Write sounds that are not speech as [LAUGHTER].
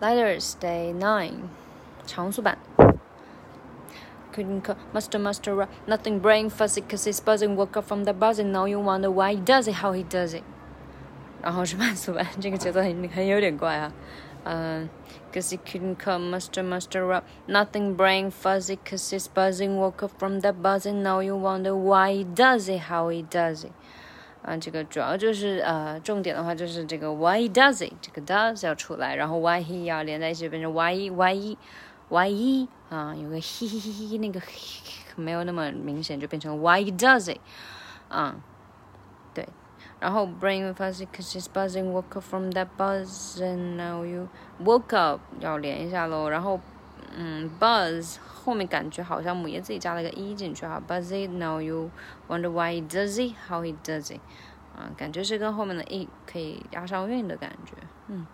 Letters Day Nine，长速版。Couldn't call Master Master up, nothing brain fuzzy cause he's buzzing, woke up from the buzzing, now you wonder why he does it, how he does it. 然后是慢速版，这个节奏很很有点怪啊。嗯、uh,，cause [LAUGHS] he couldn't call Master Master up, nothing brain fuzzy cause he's buzzing, woke up from the buzzing, now you wonder why he does it, how he does it. 啊，这个主要就是呃，重点的话就是这个 why does it 这个 does 要出来，然后 why he 要连在一起变成 why why why he 啊，有个 he he he he 那个没有那么明显，就变成 why does it 啊，对，然后 brain fuzzy cause it's buzzing woke up from that buzz and now you woke up 要连一下喽，然后嗯 buzz 后面感觉好像母爷自己加了个 e 进去哈，buzz it now you wonder why he does it how he does it 啊，感觉是跟后面的 e 可以押上韵的感觉，嗯。